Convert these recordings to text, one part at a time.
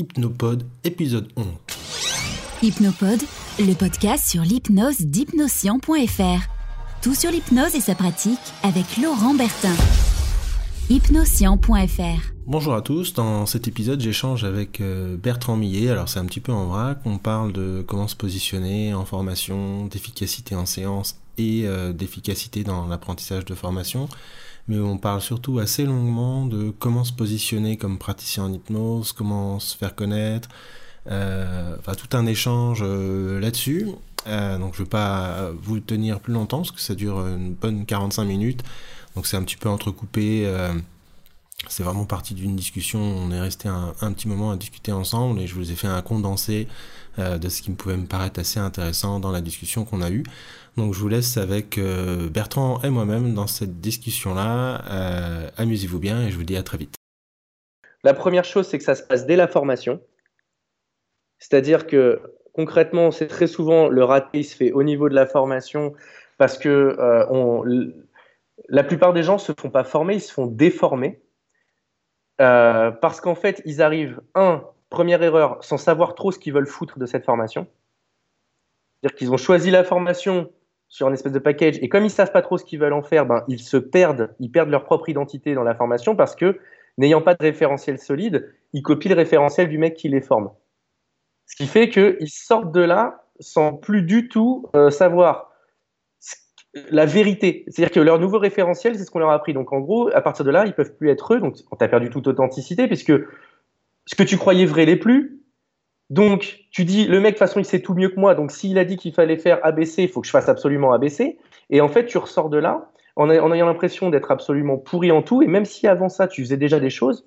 Hypnopod, épisode 11. Hypnopod, le podcast sur l'hypnose d'hypnoscient.fr. Tout sur l'hypnose et sa pratique avec Laurent Bertin. Hypnoscient.fr. Bonjour à tous, dans cet épisode j'échange avec euh, Bertrand Millet, alors c'est un petit peu en vrac, on parle de comment se positionner en formation, d'efficacité en séance et euh, d'efficacité dans l'apprentissage de formation mais on parle surtout assez longuement de comment se positionner comme praticien en hypnose, comment se faire connaître, euh, enfin tout un échange euh, là-dessus. Euh, donc je ne vais pas vous tenir plus longtemps parce que ça dure une bonne 45 minutes, donc c'est un petit peu entrecoupé. c'est vraiment partie d'une discussion, on est resté un, un, petit moment à discuter ensemble et je vous ai fait un condensé de ce qui me pouvait me paraître assez intéressant dans la discussion qu'on a eue. Donc je vous laisse avec euh, Bertrand et moi-même dans cette discussion-là. Euh, amusez-vous bien et je vous dis à très vite. La première chose, c'est que ça se passe dès la formation. C'est-à-dire que concrètement, c'est très souvent le raté se fait au niveau de la formation parce que euh, la plupart des gens ne se font pas former, ils se font déformer. parce qu'en fait, ils arrivent, un, première erreur, sans savoir trop ce qu'ils veulent foutre de cette formation. C'est-à-dire qu'ils ont choisi la formation sur une espèce de package. Et comme ils savent pas trop ce qu'ils veulent en faire, ben, ils se perdent, ils perdent leur propre identité dans la formation parce que, n'ayant pas de référentiel solide, ils copient le référentiel du mec qui les forme. Ce qui fait qu'ils sortent de là sans plus du tout euh, savoir la vérité. C'est-à-dire que leur nouveau référentiel, c'est ce qu'on leur a appris. Donc en gros, à partir de là, ils peuvent plus être eux. Donc on t'a perdu toute authenticité puisque ce que tu croyais vrai n'est plus. Donc, tu dis, le mec, de toute façon, il sait tout mieux que moi. Donc, s'il a dit qu'il fallait faire ABC, il faut que je fasse absolument ABC. Et en fait, tu ressors de là en, ayant l'impression d'être absolument pourri en tout. Et même si avant ça, tu faisais déjà des choses,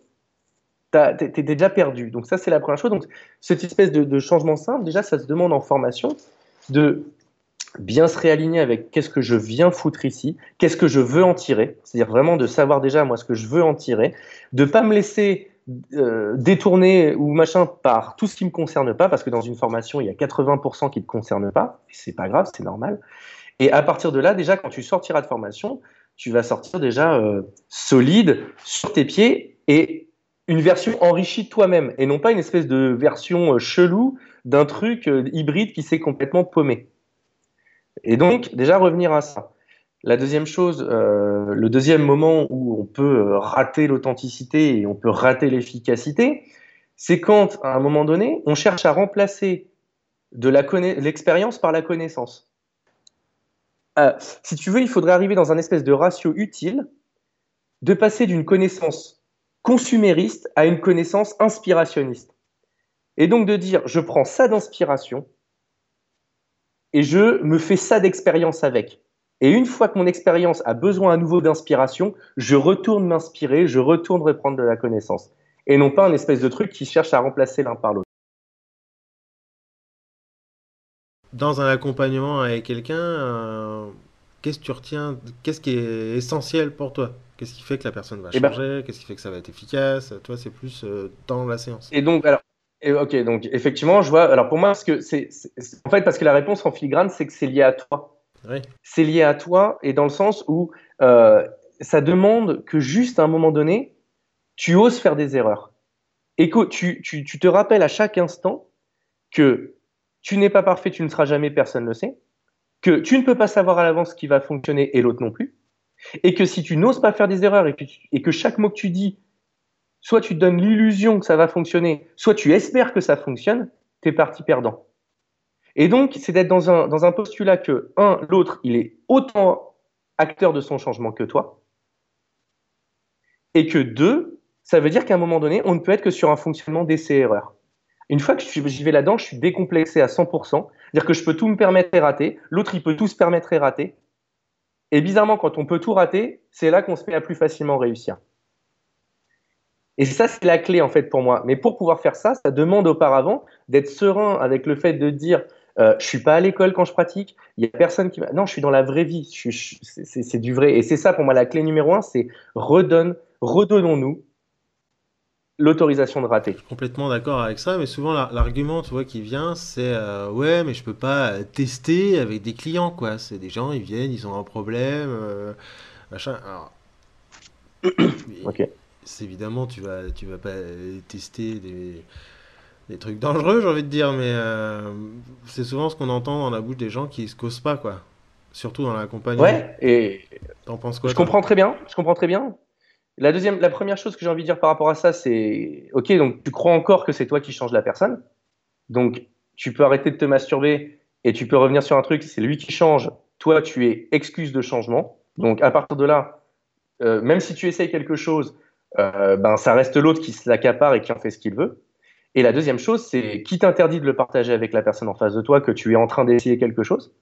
tu étais déjà perdu. Donc, ça, c'est la première chose. Donc, cette espèce de, changement simple, déjà, ça se demande en formation de bien se réaligner avec qu'est-ce que je viens foutre ici, qu'est-ce que je veux en tirer. C'est-à-dire vraiment de savoir déjà, moi, ce que je veux en tirer. De pas me laisser euh, détourné ou machin par tout ce qui me concerne pas, parce que dans une formation, il y a 80% qui ne te concerne pas, c'est pas grave, c'est normal. Et à partir de là, déjà, quand tu sortiras de formation, tu vas sortir déjà euh, solide sur tes pieds et une version enrichie de toi-même, et non pas une espèce de version euh, chelou d'un truc hybride qui s'est complètement paumé. Et donc, déjà revenir à ça. La deuxième chose, euh, le deuxième moment où on peut euh, rater l'authenticité et on peut rater l'efficacité, c'est quand, à un moment donné, on cherche à remplacer de l'expérience par la connaissance. Euh, si tu veux, il faudrait arriver dans un espèce de ratio utile de passer d'une connaissance consumériste à une connaissance inspirationniste. Et donc de dire, je prends ça d'inspiration et je me fais ça d'expérience avec. Et une fois que mon expérience a besoin à nouveau d'inspiration, je retourne m'inspirer, je retourne reprendre de la connaissance. Et non pas un espèce de truc qui cherche à remplacer l'un par l'autre. Dans un accompagnement avec quelqu'un, euh, qu'est-ce que tu retiens Qu'est-ce qui est essentiel pour toi? Qu'est-ce qui fait que la personne va eh ben changer? Qu'est-ce qui fait que ça va être efficace? Toi, c'est plus euh, dans la séance. Et donc, alors, ok, donc effectivement, je vois. Alors pour moi, parce que c'est, en fait, parce que la réponse en filigrane, c'est que c'est lié à toi. C'est lié à toi et dans le sens où euh, ça demande que juste à un moment donné, tu oses faire des erreurs. Et que tu, te rappelles à chaque instant que tu n'es pas parfait, tu ne seras jamais, personne ne le sait, que tu ne peux pas savoir à l'avance ce qui va fonctionner et l'autre non plus, et que si tu n'oses pas faire des erreurs et, que chaque mot que tu dis, soit tu te donnes l'illusion que ça va fonctionner, soit tu espères que ça fonctionne, tu es parti perdant. Et donc, c'est d'être dans un, dans un postulat que, un, l'autre, il est autant acteur de son changement que toi, et que deux, ça veut dire qu'à un moment donné, on ne peut être que sur un fonctionnement d'essai-erreur. Une fois que j'y vais là-dedans, je suis décomplexé à 100%, dire que je peux tout me permettre et rater, l'autre, il peut tout se permettre et rater. Et bizarrement, quand on peut tout rater, c'est là qu'on se met à plus facilement réussir. Et ça, c'est la clé en fait pour moi. Mais pour pouvoir faire ça, ça demande auparavant d'être serein avec le fait de dire euh, je suis pas à l'école quand je pratique. Il y a personne qui. Non, je suis dans la vraie vie. C'est du vrai. Et c'est ça pour moi la clé numéro un, c'est redonne, redonnons-nous l'autorisation de rater. Je suis complètement d'accord avec ça, mais souvent l'argument, tu vois, qui vient, c'est euh, ouais, mais je peux pas tester avec des clients, quoi. C'est des gens, ils viennent, ils ont un problème, euh, machin. Alors... ok. C'est évidemment, tu vas, tu vas pas tester des des trucs dangereux, j'ai envie de dire, mais c'est souvent ce qu'on entend dans la bouche des gens qui se causent pas, quoi. Surtout dans la compagnie. Ouais, et. T'en penses quoi Je comprends très bien, je comprends très bien. La deuxième, la première chose que j'ai envie de dire par rapport à ça, c'est ok, donc tu crois encore que c'est toi qui changes la personne, donc tu peux arrêter de te masturber et tu peux revenir sur un truc, c'est lui qui change, toi tu es excuse de changement, donc à partir de là, euh, même si tu essayes quelque chose, euh, ben ça reste l'autre qui s'accapare et qui en fait ce qu'il veut. Et la deuxième chose, c'est qui t'interdit de le partager avec la personne en face de toi que tu es en train d'essayer quelque chose?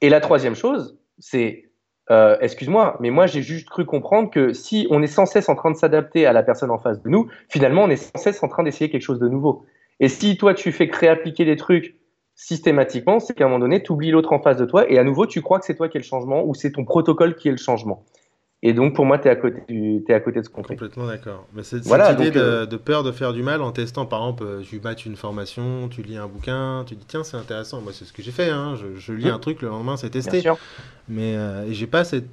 Et la troisième chose, c'est euh, excuse-moi, mais moi j'ai juste cru comprendre que si on est sans cesse en train de s'adapter à la personne en face de nous, finalement on est sans cesse en train d'essayer quelque chose de nouveau. Et si toi tu fais créer appliquer des trucs systématiquement, c'est qu'à un moment donné, tu oublies l'autre en face de toi et à nouveau tu crois que c'est toi qui es le changement ou c'est ton protocole qui est le changement. Et donc, pour moi, tu es, à côté es à côté de ce qu'on fait. Complètement d'accord. Mais cette, cette idée euh, de, peur de faire du mal en testant, par exemple, euh, tu matches une formation, tu lis un bouquin, tu dis tiens, c'est intéressant. Moi, c'est ce que j'ai fait. Hein. Je, lis mmh. un truc, le lendemain, c'est testé. Bien sûr. Mais euh, j'ai pas cette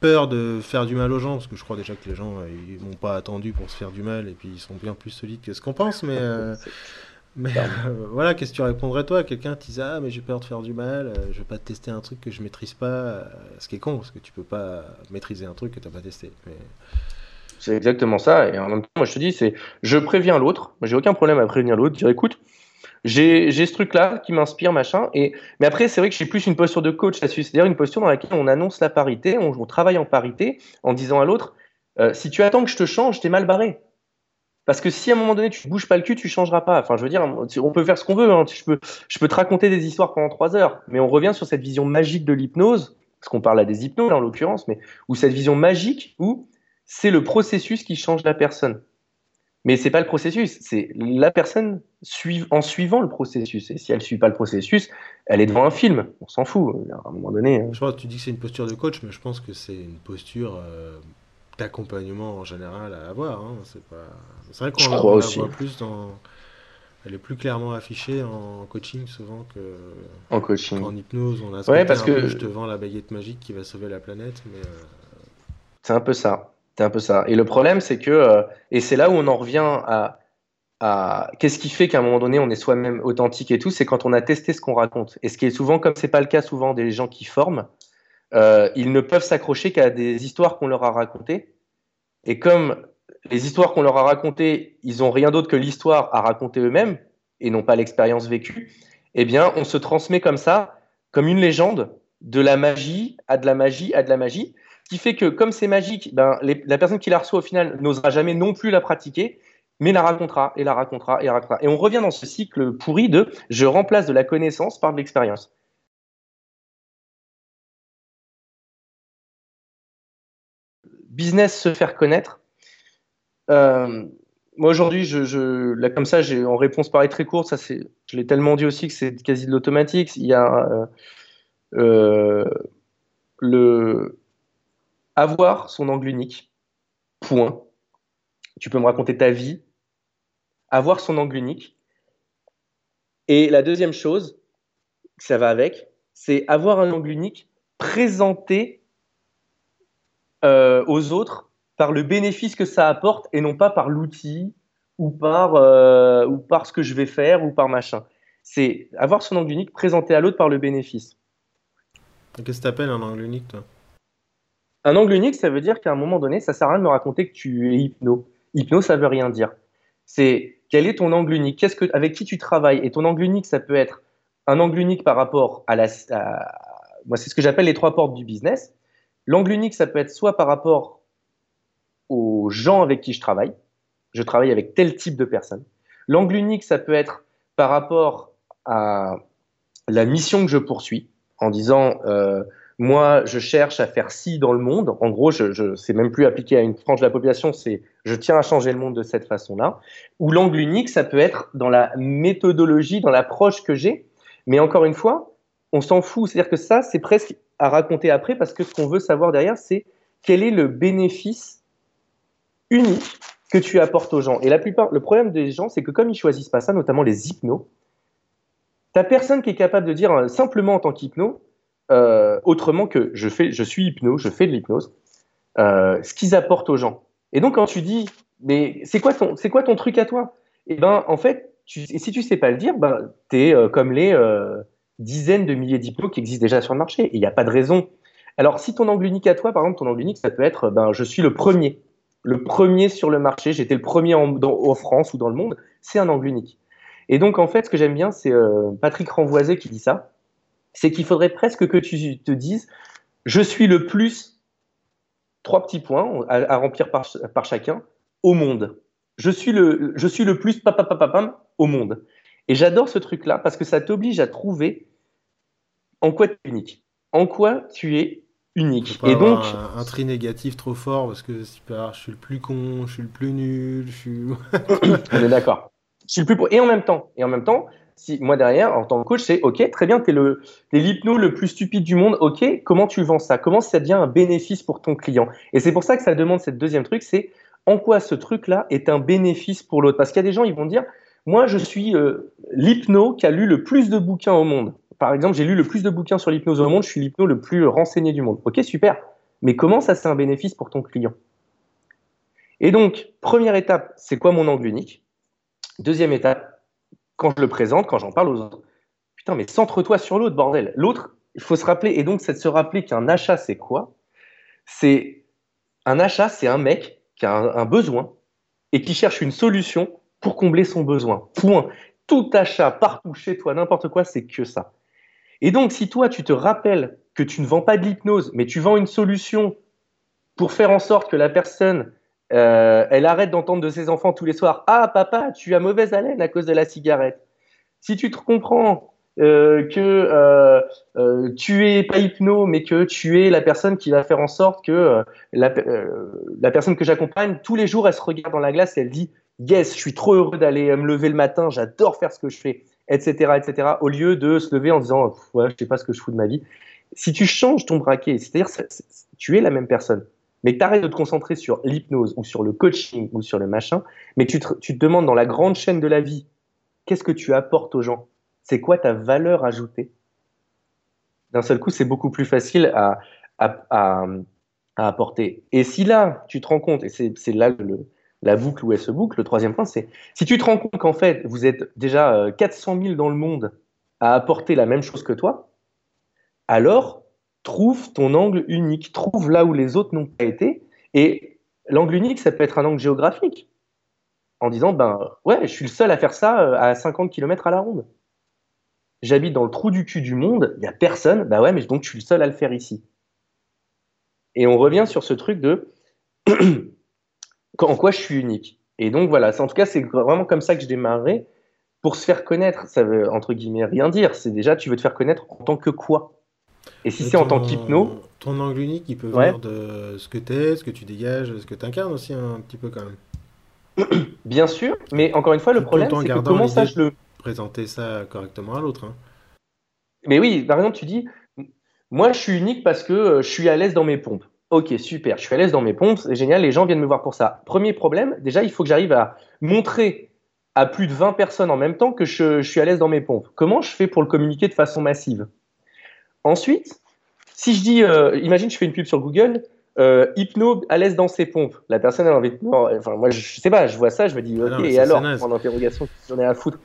peur de faire du mal aux gens, parce que je crois déjà que les gens, ils m'ont pas attendu pour se faire du mal, et puis ils sont bien plus solides que ce qu'on pense. Mais. Mais euh, voilà, qu'est-ce que tu répondrais toi? Quelqu'un te disait Ah, mais j'ai peur de faire du mal, euh, je vais pas tester un truc que je maîtrise pas. Euh, ce qui est con, parce que tu peux pas maîtriser un truc que tu n'as pas testé. C'est exactement ça. Et en même temps, moi je te dis c'est je préviens l'autre. J'ai aucun problème à prévenir l'autre. Dire écoute, j'ai ce truc-là qui m'inspire, machin. Et... Mais après, c'est vrai que j'ai plus une posture de coach là-dessus. C'est-à-dire une posture dans laquelle on annonce la parité, on, on travaille en parité en disant à l'autre Si tu attends que je te change, t'es mal barré. Parce que si à un moment donné tu bouges pas le cul, tu changeras pas. Enfin, je veux dire, on peut faire ce qu'on veut. Hein. Je, peux, te raconter des histoires pendant trois heures, mais on revient sur cette vision magique de l'hypnose, parce qu'on parle à des hypnos en l'occurrence, mais où cette vision magique où c'est le processus qui change la personne. Mais c'est pas le processus, c'est la personne en suivant le processus. Et si elle ne suit pas le processus, elle est devant un film. On s'en fout. À un moment donné. Hein. Je crois que tu dis que c'est une posture de coach, mais je pense que c'est une posture euh, d'accompagnement en général à avoir. Hein. C'est pas... vrai qu'on la, voit plus dans. Elle est plus clairement affichée en coaching souvent que en coaching. En hypnose, on a ce ouais, parce que je te vends la baguette magique qui va sauver la planète, mais. Euh, c'est un peu ça. C'est un peu ça. Et le problème, c'est que euh, et c'est là où on en revient à, à... qu'est-ce qui fait qu'à un moment donné on est soi-même authentique et tout, c'est quand on a testé ce qu'on raconte. Et ce qui est souvent, comme c'est pas le cas souvent des gens qui forment, euh, ils ne peuvent s'accrocher qu'à des histoires qu'on leur a racontées. Et comme les histoires qu'on leur a racontées, ils n'ont rien d'autre que l'histoire à raconter eux-mêmes et non pas l'expérience vécue, eh bien, on se transmet comme ça, comme une légende, de la magie à de la magie à de la magie, qui fait que comme c'est magique, ben, la personne qui la reçoit au final n'osera jamais non plus la pratiquer, mais la racontera et la racontera et la racontera. Et on revient dans ce cycle pourri de je remplace de la connaissance par de l'expérience. Business se faire connaître. Euh, moi aujourd'hui, je, là comme ça, j'ai en réponse pareil très courte, ça c'est, je l'ai tellement dit aussi que c'est quasi de l'automatique. Il y a euh, euh, le avoir son angle unique. Point. Tu peux me raconter ta vie. Avoir son angle unique. Et la deuxième chose, ça va avec, c'est avoir un angle unique, présenter euh, aux autres par le bénéfice que ça apporte et non pas par l'outil ou par, euh, ou par ce que je vais faire ou par machin. C'est avoir son angle unique présenté à l'autre par le bénéfice. Qu'est-ce que tu appelles un angle unique, toi? Un angle unique, ça veut dire qu'à un moment donné, ça sert à rien de me raconter que tu es hypno. Hypno, ça veut rien dire. C'est quel est ton angle unique? Qu'est-ce que, Avec qui tu travailles? Et ton angle unique, ça peut être un angle unique par rapport à la. moi, c'est ce que j'appelle les trois portes du business. L'angle unique, ça peut être soit par rapport aux gens avec qui je travaille. Je travaille avec tel type de personnes. L'angle unique, ça peut être par rapport à la mission que je poursuis, en disant euh, moi, je cherche à faire ci dans le monde. En gros, je, je c'est même plus appliqué à une frange de la population, c'est je tiens à changer le monde de cette façon-là. Ou l'angle unique, ça peut être dans la méthodologie, dans l'approche que j'ai. Mais encore une fois, on s'en fout. C'est-à-dire que ça, c'est presque à raconter après parce que ce qu'on veut savoir derrière, c'est quel est le bénéfice unique que tu apportes aux gens. Et la plupart, le problème des gens, c'est que comme ils choisissent pas ça, notamment les hypnos, t'as personne qui est capable de dire euh, simplement en tant qu'hypno, euh, autrement que je fais, je suis hypno, je fais de l'hypnose, euh, ce qu'ils apportent aux gens. Et donc quand tu dis, mais c'est quoi ton, c'est quoi ton truc à toi? Et ben, en fait, si tu sais pas le dire, ben, tu es euh, comme les dizaines de milliers d'hypnos qui existent déjà sur le marché. Et il n'y a pas de raison. Alors, si ton angle unique à toi, par exemple, ton angle unique, ça peut être ben, je suis le premier. Le premier sur le marché, j'étais le premier en, France ou dans le monde, c'est un angle unique. Et donc, en fait, ce que j'aime bien, c'est euh, Patrick Renvoisé qui dit ça c'est qu'il faudrait presque que tu te dises je suis le plus, trois petits points à, remplir par, par, chacun, au monde. Je suis le, je suis le plus papapapapam au monde. Et j'adore ce truc-là parce que ça t'oblige à trouver en quoi tu es unique? En quoi tu es unique? Et donc. Un, tri négatif trop fort parce que je suis le plus con, je suis le plus nul, je suis. On est d'accord. Je suis le plus. Et en même temps, et en même temps, si moi derrière, en tant que coach, c'est OK, très bien, tu es l'hypno le, plus stupide du monde. OK, comment tu vends ça? Comment ça devient un bénéfice pour ton client? Et c'est pour ça que ça demande cette deuxième truc, c'est en quoi ce truc-là est un bénéfice pour l'autre? Parce qu'il y a des gens, ils vont dire, moi, je suis euh, l'hypno qui a lu le plus de bouquins au monde. Par exemple, j'ai lu le plus de bouquins sur l'hypnose au monde, je suis l'hypno le plus renseigné du monde. OK, super. Mais comment ça, c'est un bénéfice pour ton client? Et donc, première étape, c'est quoi mon angle unique? Deuxième étape, quand je le présente, quand j'en parle aux autres. Putain, mais centre-toi sur l'autre, bordel. L'autre, il faut se rappeler, et donc c'est de se rappeler qu'un achat, c'est quoi? C'est un achat, c'est un mec qui a un, besoin et qui cherche une solution pour combler son besoin. Point. Tout achat partout chez toi, n'importe quoi, c'est que ça. Et donc, si toi, tu te rappelles que tu ne vends pas de l'hypnose, mais tu vends une solution pour faire en sorte que la personne euh, elle arrête d'entendre de ses enfants tous les soirs Ah, papa, tu as mauvaise haleine à cause de la cigarette. Si tu te comprends euh, que euh, tu es pas hypno, mais que tu es la personne qui va faire en sorte que la, la, personne que j'accompagne, tous les jours, elle se regarde dans la glace et elle dit Yes, je suis trop heureux d'aller me lever le matin, j'adore faire ce que je fais, etc., etc., au lieu de se lever en disant Ouais, je sais pas ce que je fous de ma vie. Si tu changes ton braquet, c'est-à-dire tu es la même personne mais tu arrêtes de te concentrer sur l'hypnose ou sur le coaching ou sur le machin, mais tu te, demandes dans la grande chaîne de la vie, qu'est-ce que tu apportes aux gens? C'est quoi ta valeur ajoutée? D'un seul coup, c'est beaucoup plus facile à, à, à, à, apporter. Et si là, tu te rends compte, et c'est là le, la boucle où elle se boucle, le troisième point, c'est si tu te rends compte qu'en fait, vous êtes déjà 400 euh, 000 dans le monde à apporter la même chose que toi, alors trouve ton angle unique, trouve là où les autres n'ont pas été. Et l'angle unique, ça peut être un angle géographique. En disant, ben ouais, je suis le seul à faire ça euh, à 50 km à la ronde. J'habite dans le trou du cul du monde, il n'y a personne, bah ouais, mais donc je suis le seul à le faire ici. Et on revient sur ce truc de en quoi je suis unique. Et donc voilà, en tout cas, c'est vraiment comme ça que je démarrais. Pour se faire connaître, ça veut entre guillemets rien dire. C'est déjà, tu veux te faire connaître en tant que quoi? Et si c'est en tant qu'hypno? Ton angle unique, il peut venir de ce que tu es, ce que tu dégages, ce que tu incarnes aussi un petit peu quand même. Bien sûr, mais encore une fois, le problème, c'est que comment ça je le. Présenter ça correctement à l'autre. Hein. Mais oui, par exemple, tu dis, moi je suis unique parce que euh, je suis à l'aise dans mes pompes. Ok, super, je suis à l'aise dans mes pompes, c'est génial, les gens viennent me voir pour ça. Premier problème, déjà, il faut que j'arrive à montrer à plus de 20 personnes en même temps que je, je suis à l'aise dans mes pompes. Comment je fais pour le communiquer de façon massive? Ensuite, si je dis, euh, imagine, je fais une pub sur Google, euh, hypno à l'aise dans ses pompes. La personne a envie de. enfin, moi, je, sais pas, je vois ça, je me dis, ah ok, et alors, en interrogation, j'en ai à foutre.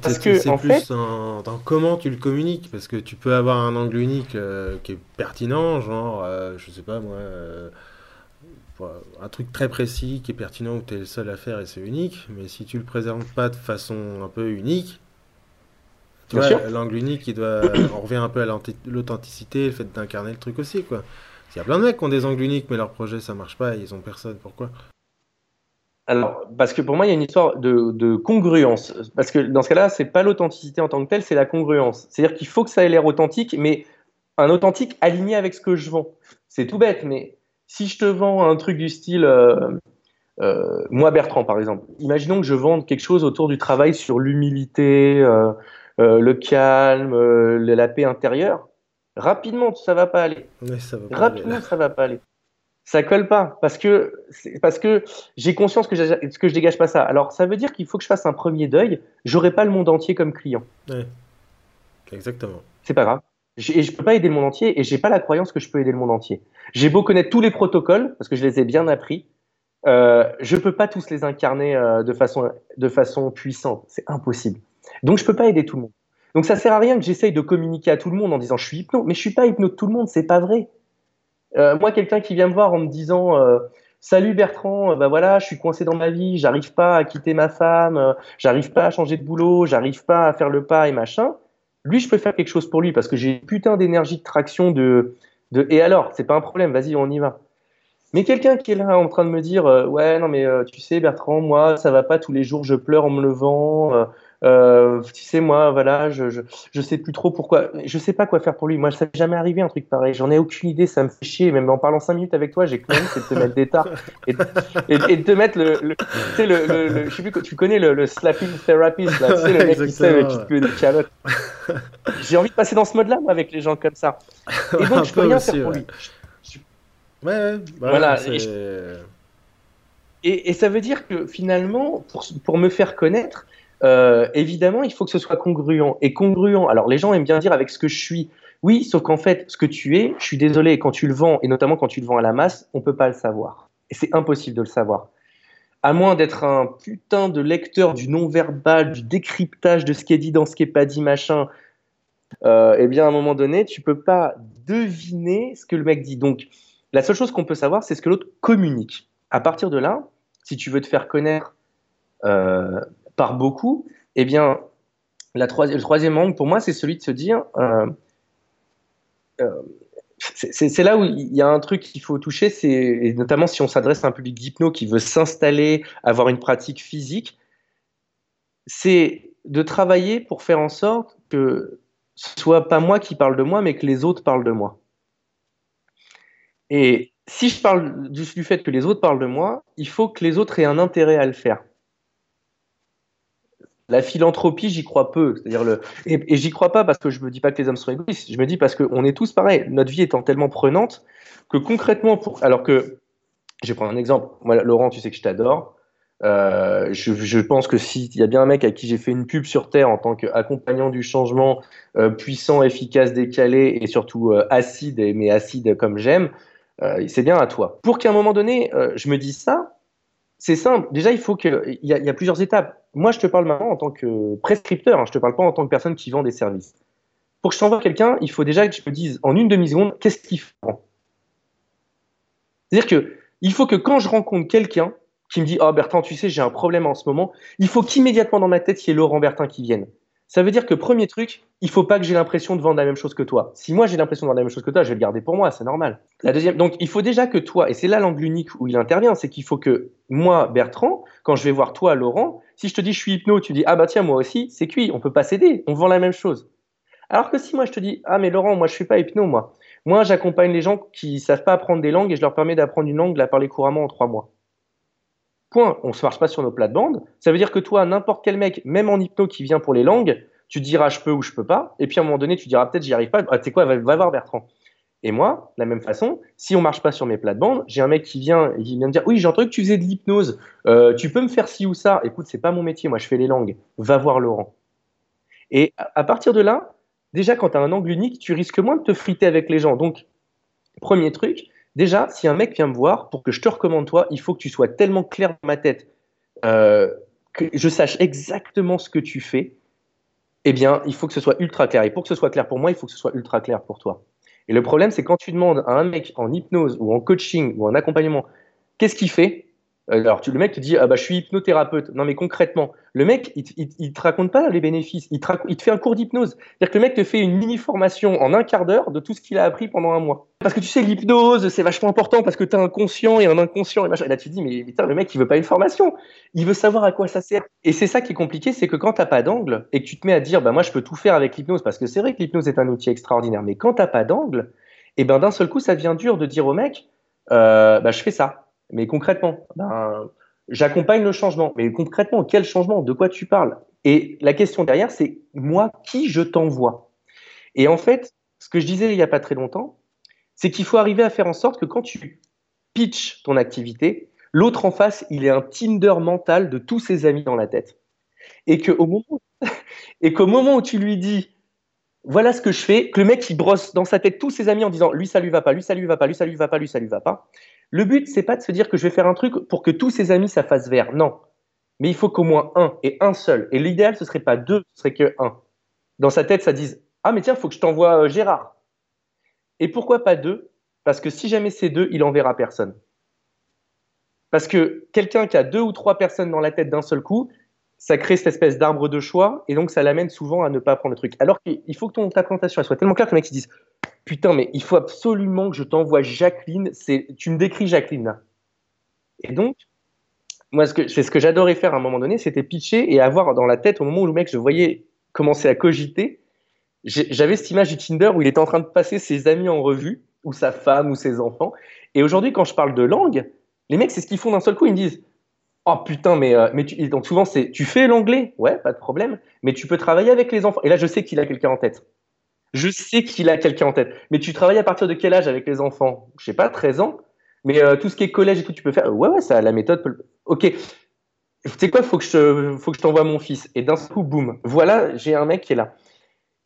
Parce que, c'est plus fait... dans, comment tu le communiques, parce que tu peux avoir un angle unique euh, qui est pertinent, genre, je sais pas moi, un truc très précis qui est pertinent où tu es le seul à faire et c'est unique, mais si tu le présentes pas de façon un peu unique, l'angle unique, il doit, on revient un peu à l'authenticité, le fait d'incarner le truc aussi, quoi. Il y a plein de mecs qui ont des angles uniques, mais leur projet ça marche pas, et ils ont personne. Pourquoi? Alors, parce que pour moi, il y a une histoire de, congruence. Parce que dans ce cas-là, c'est pas l'authenticité en tant que telle, c'est la congruence. C'est-à-dire qu'il faut que ça ait l'air authentique, mais un authentique aligné avec ce que je vends. C'est tout bête, mais si je te vends un truc du style, euh, euh, moi Bertrand par exemple, imaginons que je vende quelque chose autour du travail sur l'humilité, euh, le calme, la paix intérieure, rapidement, ça va pas aller. ça va rapidement, ça va pas aller. Ça colle pas parce que parce que j'ai conscience que, je, que je dégage pas ça. Alors ça veut dire qu'il faut que je fasse un premier deuil. J'aurai pas le monde entier comme client. Exactement. C'est pas grave. Et je peux pas aider le monde entier et j'ai pas la croyance que je peux aider le monde entier. J'ai beau connaître tous les protocoles parce que je les ai bien appris. euh, je peux pas tous les incarner euh, de, façon, de façon puissante. C'est impossible. Donc, je peux pas aider tout le monde. Donc, ça sert à rien que j'essaye de communiquer à tout le monde en disant je suis hypno. Mais je suis pas hypno de tout le monde, c'est pas vrai. Euh, moi, quelqu'un qui vient me voir en me disant euh, Salut Bertrand, bah voilà, je suis coincé dans ma vie, j'arrive pas à quitter ma femme, j'arrive pas à changer de boulot, j'arrive pas à faire le pas et machin. Lui, je peux faire quelque chose pour lui parce que j'ai putain d'énergie de traction de, et alors, c'est pas un problème, vas-y, on y va. Mais quelqu'un qui est là en train de me dire ouais non mais tu sais Bertrand moi ça va pas tous les jours je pleure en me levant euh tu sais moi voilà je, je, je sais plus trop pourquoi je sais pas quoi faire pour lui. Moi ça m'est jamais arrivé un truc pareil. J'en ai aucune idée ça me fait chier. Même en parlant cinq minutes avec toi j'ai quand même c'est de te mettre des tards et, et, et, de te mettre le, le tu sais le, le, le, je sais plus tu connais le, le slapping therapist là tu sais le mec qui sait qui te met des calottes. J'ai envie de passer dans ce mode là moi avec les gens comme ça. Et donc je peux rien aussi, faire pour lui. Ouais, ouais bah, voilà. Et, et, ça veut dire que finalement, pour, pour me faire connaître, euh, évidemment, il faut que ce soit congruent. Et congruent, alors les gens aiment bien dire avec ce que je suis. Oui, sauf qu'en fait, ce que tu es, je suis désolé, quand tu le vends, et notamment quand tu le vends à la masse, on peut pas le savoir. Et c'est impossible de le savoir. À moins d'être un putain de lecteur du non-verbal, du décryptage de ce qui est dit dans ce qui est pas dit, machin, euh, eh bien, à un moment donné, tu peux pas deviner ce que le mec dit. Donc, la seule chose qu'on peut savoir, c'est ce que l'autre communique. À partir de là, si tu veux te faire connaître euh, par beaucoup, eh bien, le troisième angle pour moi, c'est celui de se dire, euh, euh, c'est là où il y a un truc qu'il faut toucher, c'est notamment si on s'adresse à un public d'hypno qui veut s'installer, avoir une pratique physique, c'est de travailler pour faire en sorte que ce soit pas moi qui parle de moi, mais que les autres parlent de moi. Et si je parle du, fait que les autres parlent de moi, il faut que les autres aient un intérêt à le faire. La philanthropie, j'y crois peu. C'est-à-dire le et, j'y crois pas parce que je me dis pas que les hommes sont égoïstes. Je me dis parce qu'on est tous pareils. Notre vie étant tellement prenante que concrètement, pour alors que je vais prendre un exemple. Moi, Laurent, tu sais que je t'adore. Euh, je, pense que s'il y a bien un mec à qui j'ai fait une pub sur Terre en tant qu'accompagnant du changement euh, puissant, efficace, décalé et surtout euh, acide, mais acide comme j'aime, c'est bien à toi. Pour qu'à un moment donné, je me dise ça, c'est simple. Déjà, il faut qu'il y, y, a plusieurs étapes. Moi, je te parle maintenant en tant que prescripteur, hein, je te parle pas en tant que personne qui vend des services. Pour que je t'envoie quelqu'un, il faut déjà que je me dise en une demi-seconde qu'est-ce qu'il faut. C'est-à-dire que il faut que quand je rencontre quelqu'un qui me dit Oh Bertrand, tu sais, j'ai un problème en ce moment, il faut qu'immédiatement dans ma tête, il y ait Laurent Bertin qui vienne. Ça veut dire que premier truc, il faut pas que j'ai l'impression de vendre la même chose que toi. Si moi j'ai l'impression de vendre la même chose que toi, je vais le garder pour moi, c'est normal. La deuxième, donc il faut déjà que toi, et c'est là l'angle unique où il intervient, c'est qu'il faut que moi, Bertrand, quand je vais voir toi, Laurent, si je te dis je suis hypno, tu dis ah bah tiens moi aussi, c'est cuit, on peut pas s'aider, on vend la même chose. Alors que si moi je te dis ah mais Laurent, moi je suis pas hypno moi, moi j'accompagne les gens qui savent pas apprendre des langues et je leur permets d'apprendre une langue, de la parler couramment en trois mois. Point. On se marche pas sur nos plates-bandes. Ça veut dire que toi, n'importe quel mec, même en hypno qui vient pour les langues, tu diras je peux ou je peux pas, et puis à un moment donné, tu diras peut-être j'y arrive pas, ah, tu sais quoi, va, voir Bertrand. Et moi, de la même façon, si on marche pas sur mes plates-bandes, j'ai un mec qui vient, il vient me dire oui, j'ai entendu que tu faisais de l'hypnose, euh, tu peux me faire ci ou ça. Écoute, c'est pas mon métier, moi je fais les langues. Va voir Laurent. Et à, partir de là, déjà quand tu as un angle unique, tu risques moins de te friter avec les gens. Donc, premier truc, déjà, si un mec vient me voir, pour que je te recommande toi, il faut que tu sois tellement clair dans ma tête, euh, que je sache exactement ce que tu fais, eh bien, il faut que ce soit ultra clair. Et pour que ce soit clair pour moi, il faut que ce soit ultra clair pour toi. Et le problème, c'est quand tu demandes à un mec en hypnose ou en coaching ou en accompagnement, qu'est-ce qu'il fait? Alors, tu, le mec te dit, ah bah, je suis hypnothérapeute. Non, mais concrètement, le mec, il, il, il te raconte pas les bénéfices. Il te, il te fait un cours d'hypnose. C'est-à-dire que le mec te fait une mini-formation en un quart d'heure de tout ce qu'il a appris pendant un mois. Parce que tu sais, l'hypnose, c'est vachement important parce que tu as un conscient et un inconscient et machin. Et là, tu te dis, mais putain, le mec, il veut pas une formation. Il veut savoir à quoi ça sert. Et c'est ça qui est compliqué, c'est que quand t'as pas d'angle et que tu te mets à dire, bah, moi, je peux tout faire avec l'hypnose parce que c'est vrai que l'hypnose est un outil extraordinaire. Mais quand t'as pas d'angle, et eh ben, d'un seul coup, ça devient dur de dire au mec, euh, bah, je fais ça. Mais concrètement, ben, J'accompagne le changement. Mais concrètement, quel changement? De quoi tu parles? Et la question derrière, c'est moi, qui je t'envoie Et en fait, ce que je disais il n'y a pas très longtemps, c'est qu'il faut arriver à faire en sorte que quand tu pitches ton activité, l'autre en face, il est un Tinder mental de tous ses amis dans la tête. Et qu'au moment, et qu'au moment où tu lui dis, voilà ce que je fais, que le mec il brosse dans sa tête tous ses amis en disant lui ça lui va pas, lui ça lui va pas, lui ça lui va pas, lui ça lui va pas, Le but, c'est pas de se dire que je vais faire un truc pour que tous ses amis ça fasse vert. Non. Mais il faut qu'au moins un et un seul. Et l'idéal, ce serait pas deux, ce serait que un. Dans sa tête, ça dise Ah, mais tiens, il faut que je t'envoie euh, Gérard. Et pourquoi pas deux? Parce que si jamais c'est deux, il enverra personne. Parce que quelqu'un qui a deux ou trois personnes dans la tête d'un seul coup, ça crée cette espèce d'arbre de choix et donc ça l'amène souvent à ne pas prendre le truc. Alors qu'il faut que ton, ta soit tellement claire que les mecs se disent Putain, mais il faut absolument que je t'envoie Jacqueline. C'est, tu me décris Jacqueline là. Et donc, moi, c'est ce que j'adorais faire à un moment donné, c'était pitcher et avoir dans la tête, au moment où le mec, je voyais commencer à cogiter, j'avais cette image du Tinder où il était en train de passer ses amis en revue, ou sa femme, ou ses enfants. Et aujourd'hui, quand je parle de langue, les mecs, c'est ce qu'ils font d'un seul coup. Ils me disent Oh putain, mais, euh, mais donc souvent, c'est tu fais l'anglais? Ouais, pas de problème. Mais tu peux travailler avec les enfants. Et là, je sais qu'il a quelqu'un en tête. Je sais qu'il a quelqu'un en tête. Mais tu travailles à partir de quel âge avec les enfants? Je sais pas, 13 ans. Mais euh, tout ce qui est collège et tout, tu peux faire? Ouais, ouais, ça, la méthode peut. Ok. Tu sais quoi, faut que je, faut que je t'envoie mon fils. Et d'un coup, boum. Voilà, j'ai un mec qui est là.